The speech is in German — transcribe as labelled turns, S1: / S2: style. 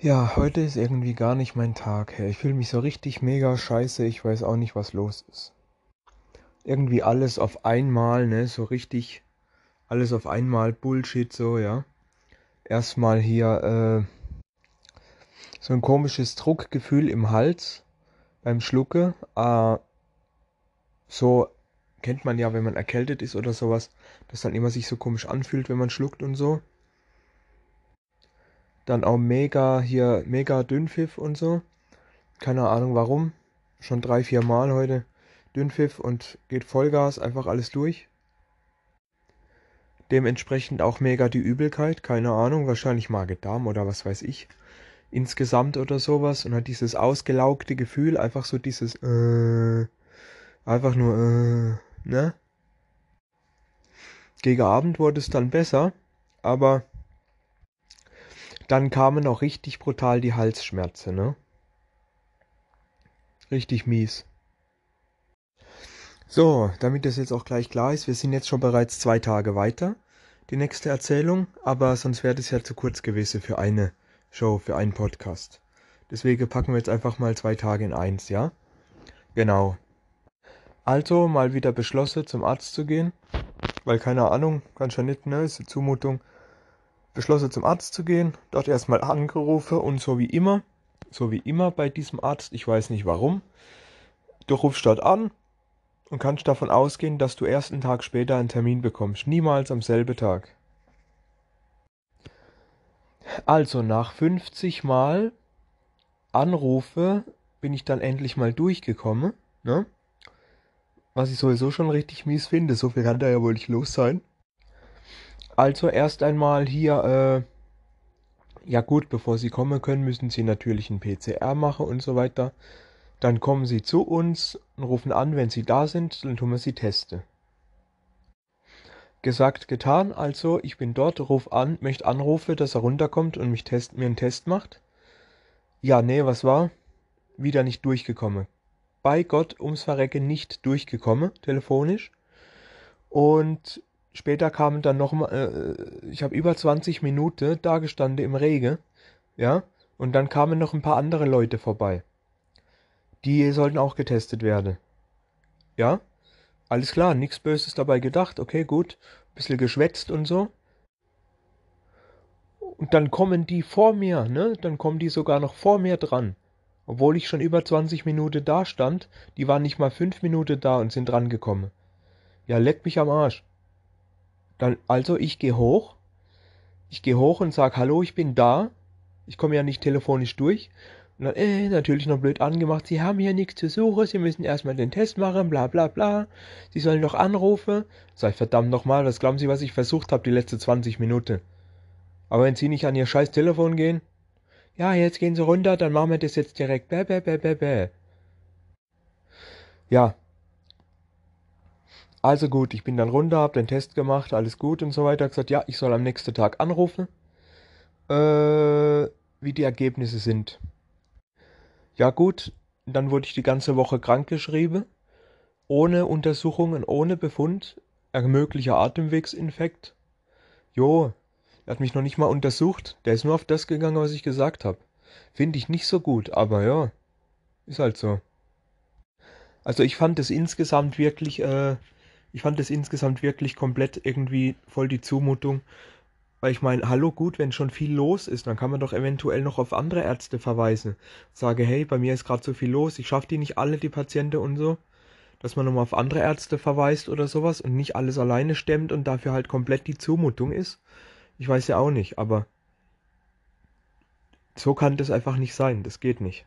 S1: Ja, heute ist irgendwie gar nicht mein Tag. Ich fühle mich so richtig mega scheiße. Ich weiß auch nicht, was los ist. Irgendwie alles auf einmal, ne? So richtig alles auf einmal Bullshit, so, ja. Erstmal hier äh, so ein komisches Druckgefühl im Hals beim Schlucke. Äh, so kennt man ja, wenn man erkältet ist oder sowas, dass dann immer sich so komisch anfühlt, wenn man schluckt und so. Dann auch mega hier, mega Dünnpfiff und so. Keine Ahnung warum. Schon drei, vier Mal heute Dünnpfiff und geht Vollgas, einfach alles durch. Dementsprechend auch mega die Übelkeit, keine Ahnung, wahrscheinlich Magen-Darm oder was weiß ich. Insgesamt oder sowas und hat dieses ausgelaugte Gefühl, einfach so dieses äh, einfach nur äh, ne? Gegen Abend wurde es dann besser, aber dann kamen auch richtig brutal die Halsschmerzen, ne? Richtig mies. So, damit das jetzt auch gleich klar ist, wir sind jetzt schon bereits zwei Tage weiter, die nächste Erzählung, aber sonst wäre das ja zu kurz gewesen für eine Show, für einen Podcast. Deswegen packen wir jetzt einfach mal zwei Tage in eins, ja? Genau. Also mal wieder beschlossen, zum Arzt zu gehen, weil keine Ahnung, ganz schön nicht, ne, ist eine Zumutung beschlossen zum Arzt zu gehen, dort erstmal angerufen und so wie immer, so wie immer bei diesem Arzt, ich weiß nicht warum, du rufst dort an und kannst davon ausgehen, dass du erst einen Tag später einen Termin bekommst, niemals am selben Tag. Also nach 50 Mal Anrufe bin ich dann endlich mal durchgekommen, ne? Was ich sowieso schon richtig mies finde, so viel kann da ja wohl nicht los sein. Also erst einmal hier, äh, ja gut, bevor Sie kommen können, müssen Sie natürlich einen PCR machen und so weiter. Dann kommen Sie zu uns und rufen an, wenn Sie da sind, dann tun wir Sie testen. Gesagt, getan, also ich bin dort, ruf an, möchte anrufen, dass er runterkommt und mich test, mir einen Test macht. Ja, nee, was war? Wieder nicht durchgekommen. Bei Gott ums Verrecken nicht durchgekommen, telefonisch. Und Später kamen dann noch mal, äh, ich habe über 20 Minuten da gestanden im Regen, ja, und dann kamen noch ein paar andere Leute vorbei. Die sollten auch getestet werden. Ja, alles klar, nichts Böses dabei gedacht, okay, gut, bisschen geschwätzt und so. Und dann kommen die vor mir, ne? Dann kommen die sogar noch vor mir dran. Obwohl ich schon über 20 Minuten da stand, die waren nicht mal 5 Minuten da und sind dran gekommen. Ja, leck mich am Arsch. Dann, also ich gehe hoch. Ich gehe hoch und sage, hallo, ich bin da. Ich komme ja nicht telefonisch durch. Und dann, äh, natürlich noch blöd angemacht, Sie haben hier nichts zu suchen, Sie müssen erstmal den Test machen, bla bla bla. Sie sollen doch anrufen. Sag ich, verdammt nochmal, was glauben Sie, was ich versucht habe die letzten 20 Minuten? Aber wenn Sie nicht an Ihr scheiß Telefon gehen, ja, jetzt gehen Sie runter, dann machen wir das jetzt direkt. Bäh, bäh, bäh, bäh, bäh. Ja, also gut, ich bin dann runter, hab den Test gemacht, alles gut und so weiter. Gesagt, ja, ich soll am nächsten Tag anrufen, äh, wie die Ergebnisse sind. Ja gut, dann wurde ich die ganze Woche krankgeschrieben, ohne Untersuchungen, ohne Befund, ein möglicher Atemwegsinfekt. Jo, er hat mich noch nicht mal untersucht, der ist nur auf das gegangen, was ich gesagt habe. Finde ich nicht so gut, aber ja, ist halt so. Also ich fand es insgesamt wirklich äh, ich fand es insgesamt wirklich komplett irgendwie voll die Zumutung. Weil ich meine, hallo gut, wenn schon viel los ist, dann kann man doch eventuell noch auf andere Ärzte verweisen. Sage, hey, bei mir ist gerade so viel los, ich schaffe die nicht alle, die Patienten und so. Dass man nochmal auf andere Ärzte verweist oder sowas und nicht alles alleine stemmt und dafür halt komplett die Zumutung ist. Ich weiß ja auch nicht, aber so kann das einfach nicht sein. Das geht nicht.